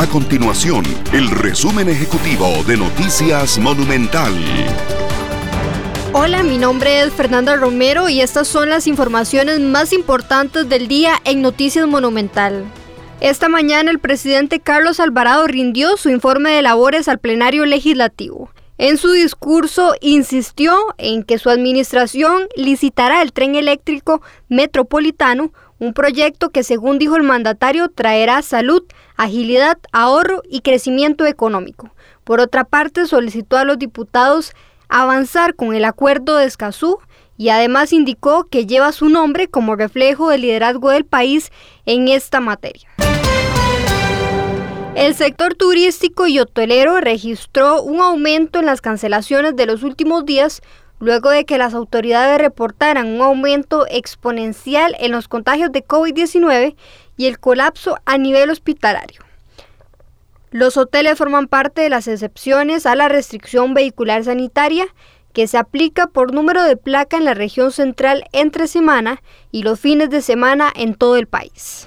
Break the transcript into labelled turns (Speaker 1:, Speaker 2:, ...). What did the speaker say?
Speaker 1: A continuación, el resumen ejecutivo de Noticias Monumental.
Speaker 2: Hola, mi nombre es Fernanda Romero y estas son las informaciones más importantes del día en Noticias Monumental. Esta mañana el presidente Carlos Alvarado rindió su informe de labores al plenario legislativo. En su discurso insistió en que su administración licitará el tren eléctrico metropolitano, un proyecto que según dijo el mandatario traerá salud, agilidad, ahorro y crecimiento económico. Por otra parte, solicitó a los diputados avanzar con el acuerdo de Escazú y además indicó que lleva su nombre como reflejo del liderazgo del país en esta materia. El sector turístico y hotelero registró un aumento en las cancelaciones de los últimos días luego de que las autoridades reportaran un aumento exponencial en los contagios de COVID-19 y el colapso a nivel hospitalario. Los hoteles forman parte de las excepciones a la restricción vehicular sanitaria que se aplica por número de placa en la región central entre semana y los fines de semana en todo el país.